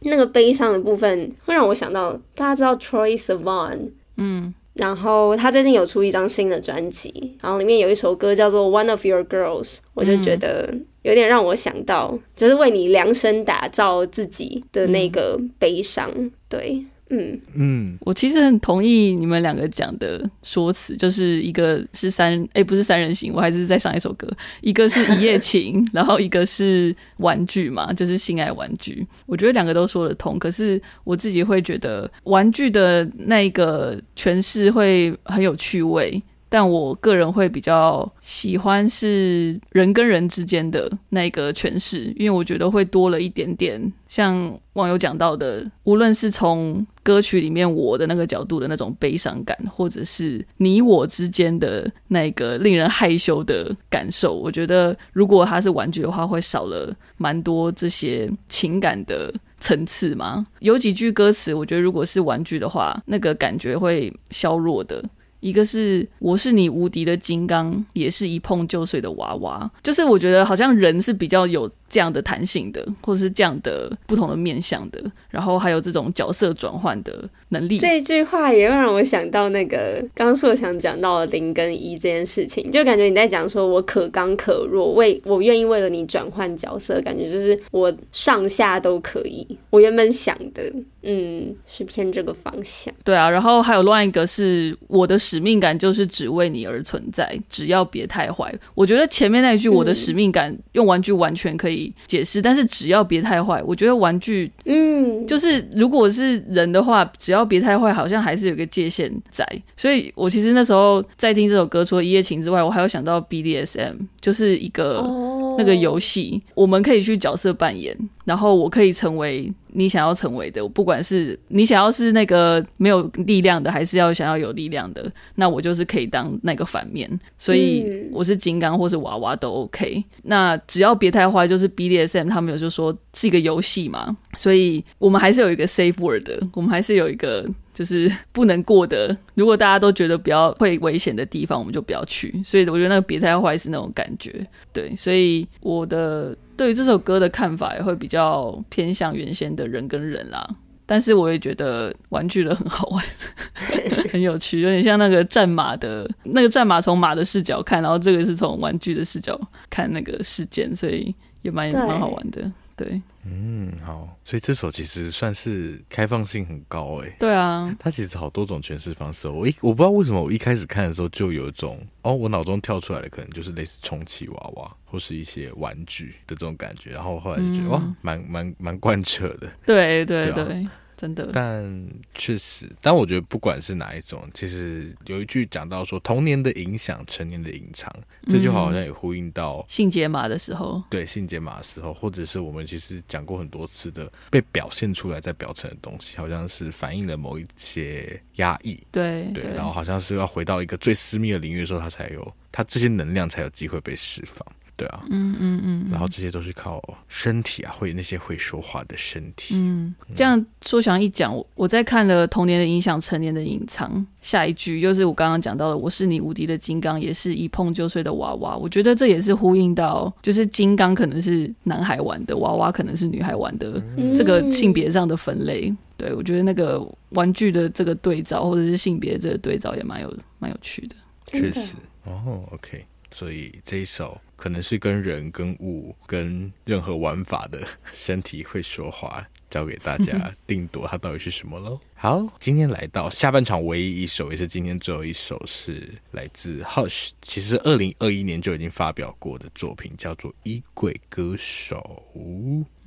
那个悲伤的部分会让我想到，大家知道 Troye Sivan，嗯，然后他最近有出一张新的专辑，然后里面有一首歌叫做 One of Your Girls，我就觉得。有点让我想到，就是为你量身打造自己的那个悲伤，嗯、对，嗯。
嗯，我其实很同意你们两个讲的说辞，就是一个是三，哎、欸，不是三人行，我还是在上一首歌，一个是一夜情，然后一个是玩具嘛，就是性爱玩具，我觉得两个都说得通，可是我自己会觉得玩具的那个诠释会很有趣味。但我个人会比较喜欢是人跟人之间的那个诠释，因为我觉得会多了一点点像网友讲到的，无论是从歌曲里面我的那个角度的那种悲伤感，或者是你我之间的那个令人害羞的感受，我觉得如果它是玩具的话，会少了蛮多这些情感的层次嘛。有几句歌词，我觉得如果是玩具的话，那个感觉会削弱的。一个是我是你无敌的金刚，也是一碰就碎的娃娃，就是我觉得好像人是比较有这样的弹性的，或者是这样的不同的面向的，然后还有这种角色转换的能力。
这句话也会让我想到那个刚硕想讲到的零跟一这件事情，就感觉你在讲说我可刚可弱，为我愿意为了你转换角色，感觉就是我上下都可以。我原本想的，嗯，是偏这个方向。
对啊，然后还有另外一个是我的使命感就是只为你而存在，只要别太坏。我觉得前面那一句我的使命感用玩具完全可以。解释，但是只要别太坏，我觉得玩具，嗯，就是如果是人的话，只要别太坏，好像还是有个界限在。所以我其实那时候在听这首歌，除了一夜情之外，我还有想到 BDSM，就是一个那个游戏，我们可以去角色扮演，然后我可以成为。你想要成为的，不管是你想要是那个没有力量的，还是要想要有力量的，那我就是可以当那个反面。所以我是金刚或是娃娃都 OK。那只要别太坏，就是 BDSM 他们有就说是一个游戏嘛，所以我们还是有一个 safe word，我们还是有一个就是不能过的。如果大家都觉得比较会危险的地方，我们就不要去。所以我觉得那个别太坏是那种感觉。对，所以我的。对于这首歌的看法也会比较偏向原先的人跟人啦，但是我也觉得玩具的很好玩，很有趣，有点像那个战马的，那个战马从马的视角看，然后这个是从玩具的视角看那个事件，所以也蛮蛮好玩的。对，
嗯，好，所以这首其实算是开放性很高哎。
对啊，
它其实好多种诠释方式。我一我不知道为什么我一开始看的时候就有一种哦，我脑中跳出来的可能就是类似充气娃娃或是一些玩具的这种感觉，然后后来就觉得、嗯、哇，蛮蛮蛮贯彻的。
对对对。真的，
但确实，但我觉得不管是哪一种，其实有一句讲到说，童年的影响，成年的隐藏，这句话好像也呼应到
性解码的时候，
对性解码的时候，或者是我们其实讲过很多次的被表现出来在表层的东西，好像是反映了某一些压抑，
对
对，然后好像是要回到一个最私密的领域的时候，它才有它这些能量才有机会被释放。对啊，
嗯嗯嗯，
然后这些都是靠身体啊，会那些会说话的身体。
嗯，这样说想一讲，我我在看了童年的影响，成年的隐藏，下一句就是我刚刚讲到的，我是你无敌的金刚，也是一碰就碎的娃娃。我觉得这也是呼应到，就是金刚可能是男孩玩的，娃娃可能是女孩玩的，嗯、这个性别上的分类。对，我觉得那个玩具的这个对照，或者是性别这个对照，也蛮有蛮有趣的。
确实，哦，OK。所以这一首可能是跟人、跟物、跟任何玩法的身体会说话。交给大家 定夺它到底是什么喽。好，今天来到下半场唯一一首，也是今天最后一首，是来自 Hush，其实二零二一年就已经发表过的作品，叫做《衣柜歌手》，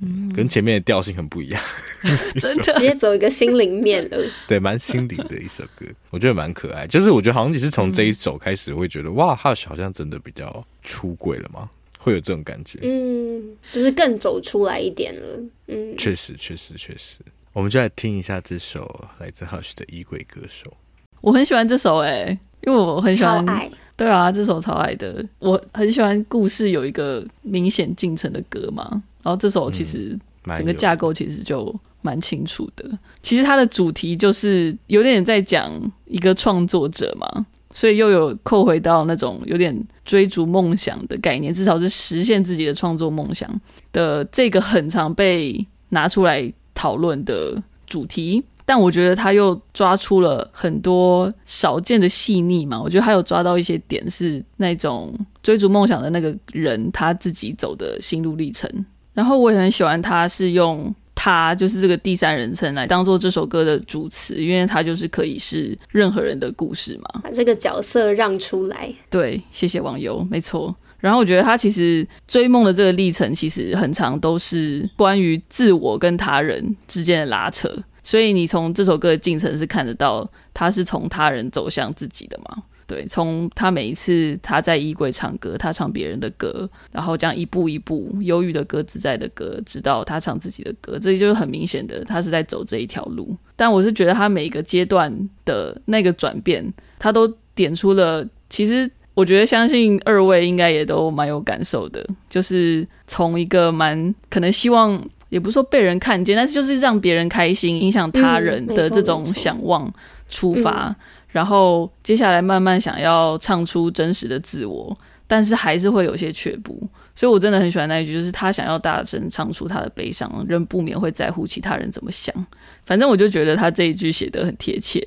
嗯，跟前面的调性很不一样，
真的
直接走一个心灵面了。
对，蛮心灵的一首歌，我觉得蛮可爱。就是我觉得好像你是从这一首开始会觉得，嗯、哇，Hush 好像真的比较出柜了吗？会有这种感觉，
嗯，就是更走出来一点了，嗯，
确实，确实，确实，我们就来听一下这首来自 Hush 的《衣柜歌手》。
我很喜欢这首，哎，因为我很喜欢，爱。对啊，这首超爱的，我很喜欢故事有一个明显进程的歌嘛，然后这首其实整个架构其实就蛮清楚的，嗯、其实它的主题就是有点在讲一个创作者嘛。所以又有扣回到那种有点追逐梦想的概念，至少是实现自己的创作梦想的这个很常被拿出来讨论的主题。但我觉得他又抓出了很多少见的细腻嘛，我觉得他有抓到一些点，是那种追逐梦想的那个人他自己走的心路历程。然后我也很喜欢他是用。他就是这个第三人称来当做这首歌的主词，因为他就是可以是任何人的故事嘛，
把这个角色让出来。
对，谢谢网友，没错。然后我觉得他其实追梦的这个历程，其实很长都是关于自我跟他人之间的拉扯，所以你从这首歌的进程是看得到，他是从他人走向自己的嘛。对，从他每一次他在衣柜唱歌，他唱别人的歌，然后这样一步一步忧郁的歌、自在的歌，直到他唱自己的歌，这就是很明显的，他是在走这一条路。但我是觉得他每一个阶段的那个转变，他都点出了，其实我觉得相信二位应该也都蛮有感受的，就是从一个蛮可能希望，也不是说被人看见，但是就是让别人开心、影响他人的这种想望出发。嗯然后接下来慢慢想要唱出真实的自我，但是还是会有些却步，所以我真的很喜欢那一句，就是他想要大声唱出他的悲伤，仍不免会在乎其他人怎么想。反正我就觉得他这一句写得很贴切，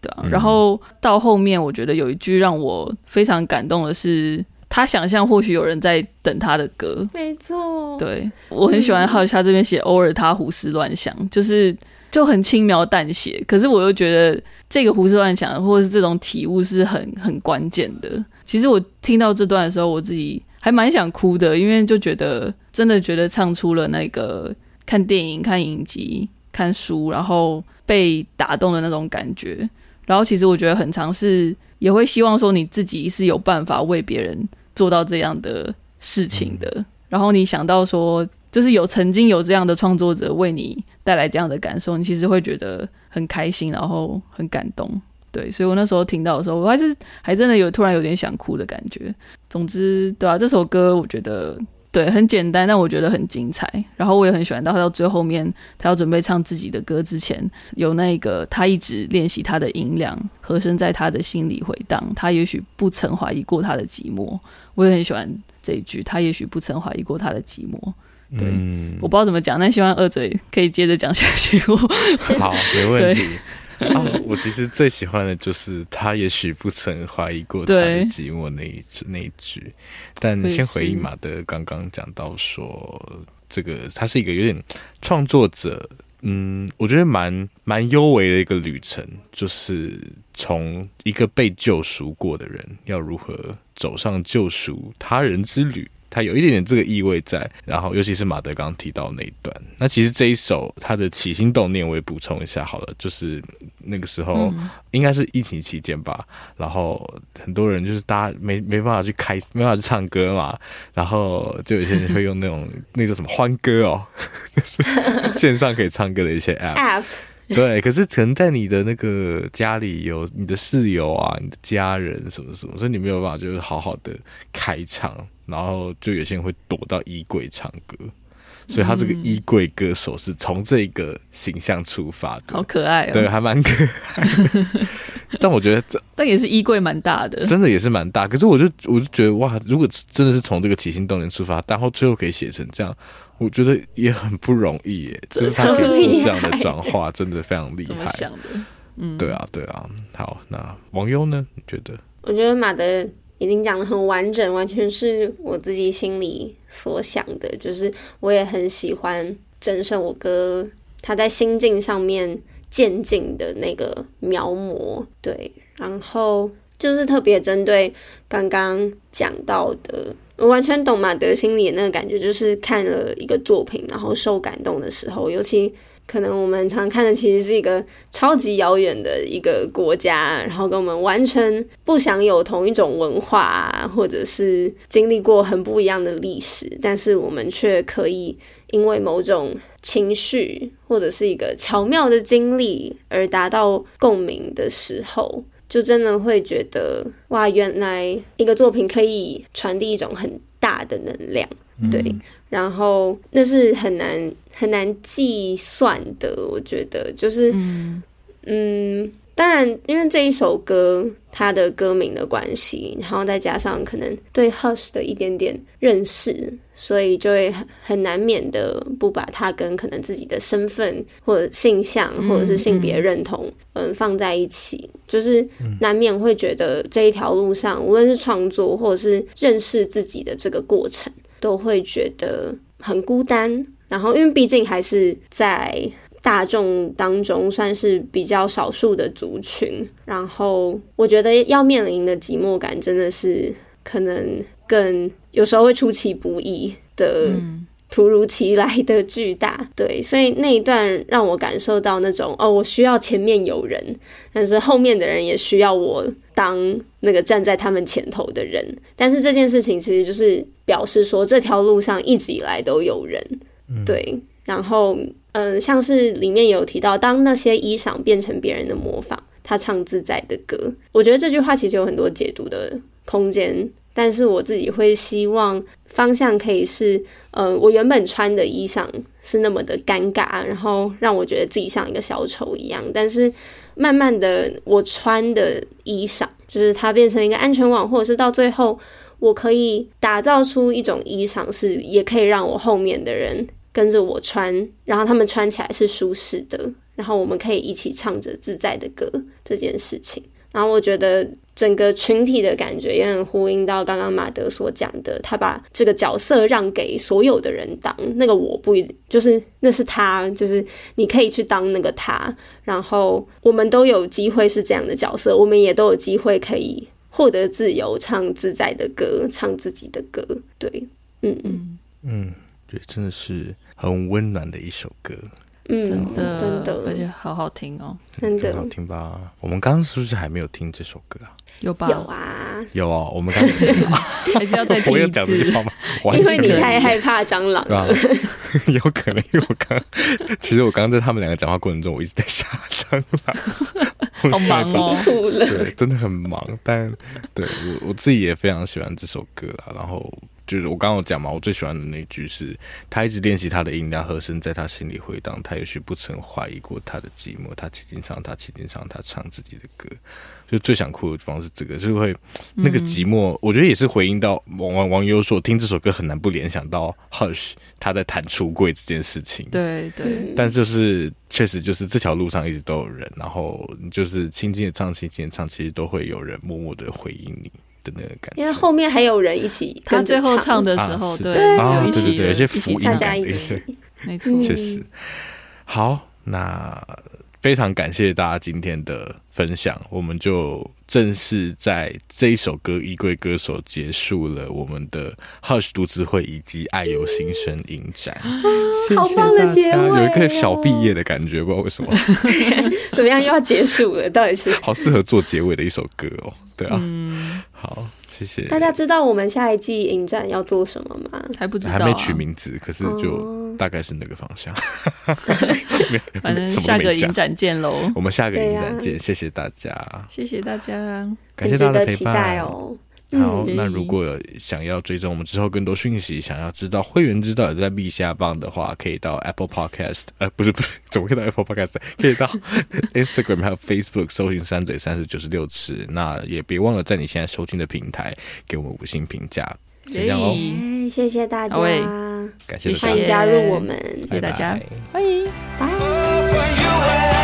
对啊。嗯、然后到后面，我觉得有一句让我非常感动的是，他想象或许有人在等他的歌。
没错，
对，我很喜欢他他这边写，偶尔他胡思乱想，就是。就很轻描淡写，可是我又觉得这个胡思乱想，或者是这种体悟是很很关键的。其实我听到这段的时候，我自己还蛮想哭的，因为就觉得真的觉得唱出了那个看电影、看影集、看书，然后被打动的那种感觉。然后其实我觉得很尝试也会希望说你自己是有办法为别人做到这样的事情的。嗯、然后你想到说。就是有曾经有这样的创作者为你带来这样的感受，你其实会觉得很开心，然后很感动，对。所以我那时候听到的时候，我还是还真的有突然有点想哭的感觉。总之，对啊，这首歌我觉得对很简单，但我觉得很精彩。然后我也很喜欢到他到最后面，他要准备唱自己的歌之前，有那个他一直练习他的音量，和声在他的心里回荡。他也许不曾怀疑过他的寂寞，我也很喜欢这一句。他也许不曾怀疑过他的寂寞。对，嗯、我不知道怎么讲，但希望二嘴可以接着讲下去。
我 好，没问题。啊，我其实最喜欢的就是他也许不曾怀疑过他的寂寞那一句那一句。但先回应马德刚刚讲到说，这个他是一个有点创作者，嗯，我觉得蛮蛮幽微的一个旅程，就是从一个被救赎过的人，要如何走上救赎他人之旅。它有一点点这个意味在，然后尤其是马德刚提到那一段，那其实这一首他的起心动念我也补充一下好了，就是那个时候应该是疫情期间吧，然后很多人就是大家没没办法去开，没办法去唱歌嘛，然后就有些人会用那种那个什么欢歌哦，就是线上可以唱歌的一些 app。App 对，可是可能在你的那个家里有你的室友啊，你的家人什么什么，所以你没有办法就是好好的开唱，然后就有些人会躲到衣柜唱歌，所以他这个衣柜歌手是从这个形象出发的，
好可爱哦，
对，还蛮可爱的。但我觉得这，
但也是衣柜蛮大的，
真的也是蛮大。可是我就我就觉得哇，如果真的是从这个起心动念出发，然后最后可以写成这样。我觉得也很不容易耶，就是他可以做这样的转化，真的非常厉害。
想的，嗯，
对啊，对啊。好，那王优呢？你觉得？
我觉得马德已经讲得很完整，完全是我自己心里所想的。就是我也很喜欢整首歌，他在心境上面渐进的那个描摹。对，然后就是特别针对刚刚讲到的，我完全懂马德心里那个感觉，就是看了一个作品，然后受感动的时候，尤其。可能我们常看的其实是一个超级遥远的一个国家，然后跟我们完全不享有同一种文化，或者是经历过很不一样的历史，但是我们却可以因为某种情绪或者是一个巧妙的经历而达到共鸣的时候，就真的会觉得哇，原来一个作品可以传递一种很大的能量，对。嗯然后那是很难很难计算的，我觉得就是，嗯，嗯，当然，因为这一首歌它的歌名的关系，然后再加上可能对 Hush 的一点点认识，所以就会很很难免的不把它跟可能自己的身份或者性向或者是性别认同，嗯，嗯，放在一起，就是难免会觉得这一条路上，无论是创作或者是认识自己的这个过程。都会觉得很孤单，然后因为毕竟还是在大众当中算是比较少数的族群，然后我觉得要面临的寂寞感真的是可能更有时候会出其不意的。嗯突如其来的巨大，对，所以那一段让我感受到那种哦，我需要前面有人，但是后面的人也需要我当那个站在他们前头的人。但是这件事情其实就是表示说，这条路上一直以来都有人，嗯、对。然后，嗯、呃，像是里面有提到，当那些衣裳变成别人的模仿，他唱自在的歌。我觉得这句话其实有很多解读的空间。但是我自己会希望方向可以是，呃，我原本穿的衣裳是那么的尴尬，然后让我觉得自己像一个小丑一样。但是慢慢的，我穿的衣裳就是它变成一个安全网，或者是到最后，我可以打造出一种衣裳，是也可以让我后面的人跟着我穿，然后他们穿起来是舒适的，然后我们可以一起唱着自在的歌这件事情。然后我觉得。整个群体的感觉也很呼应到刚刚马德所讲的，他把这个角色让给所有的人当，那个我不一，就是那是他，就是你可以去当那个他，然后我们都有机会是这样的角色，我们也都有机会可以获得自由，唱自在的歌，唱自己的歌，对，嗯嗯
嗯，对，真的是很温暖的一首歌。
嗯，真的，真的，而且好好听哦，
真的
好听吧？我们刚刚是不是还没有听这首歌啊？
有吧？
有啊，
有啊。我们刚刚
还是要再听一次。
我有讲这句话吗？
因为你太害怕蟑螂了。
有可能，因为我刚，其实我刚刚在他们两个讲话过程中，我一直在吓蟑螂。
好忙哦，
对，真的很忙。但对我我自己也非常喜欢这首歌啊，然后。就是我刚刚有讲嘛，我最喜欢的那句是，他一直练习他的音量和声，在他心里回荡。他也许不曾怀疑过他的寂寞，他轻轻唱，他轻轻唱，他唱自己的歌。就最想哭的地方是这个，就是会那个寂寞。嗯、我觉得也是回应到网网网友说，听这首歌很难不联想到 Hush 他在谈出柜这件事情。
对对。
但就是确实就是这条路上一直都有人，然后就是轻轻的唱，轻轻的唱，其实都会有人默默的回应你。那个感觉，
因为后面还有人一起，
他最后唱的时候，对，
对对对，有些福音，
大家一起，
没错，
确实。好，那非常感谢大家今天的分享，我们就正式在这一首歌《衣柜歌手》结束了我们的 Hush 读词会以及爱由心生影展。谢谢
好棒的结尾，
有一个小毕业的感觉，不知道为什么。
怎么样又要结束了？到底是
好适合做结尾的一首歌哦。对啊。嗯好，谢谢
大家。知道我们下一季影展要做什么吗？
还不知道、啊，
还没取名字，可是就大概是那个方向。
反正下个影展见喽。
我们下个影展见，谢谢大家，
谢谢大家，
感谢大家的陪伴
哦。
好，那如果想要追踪我们之后更多讯息，想要知道会员知道也在密下方的话，可以到 Apple Podcast，呃，不是不是，怎么可以到 Apple Podcast？可以到 Instagram 还有 Facebook 搜寻三嘴三十九十六次。那也别忘了在你现在收听的平台给我们五星评价。这样哦，
谢谢大家，
感谢大家，
欢迎加入我们，
谢谢大家，欢迎，拜。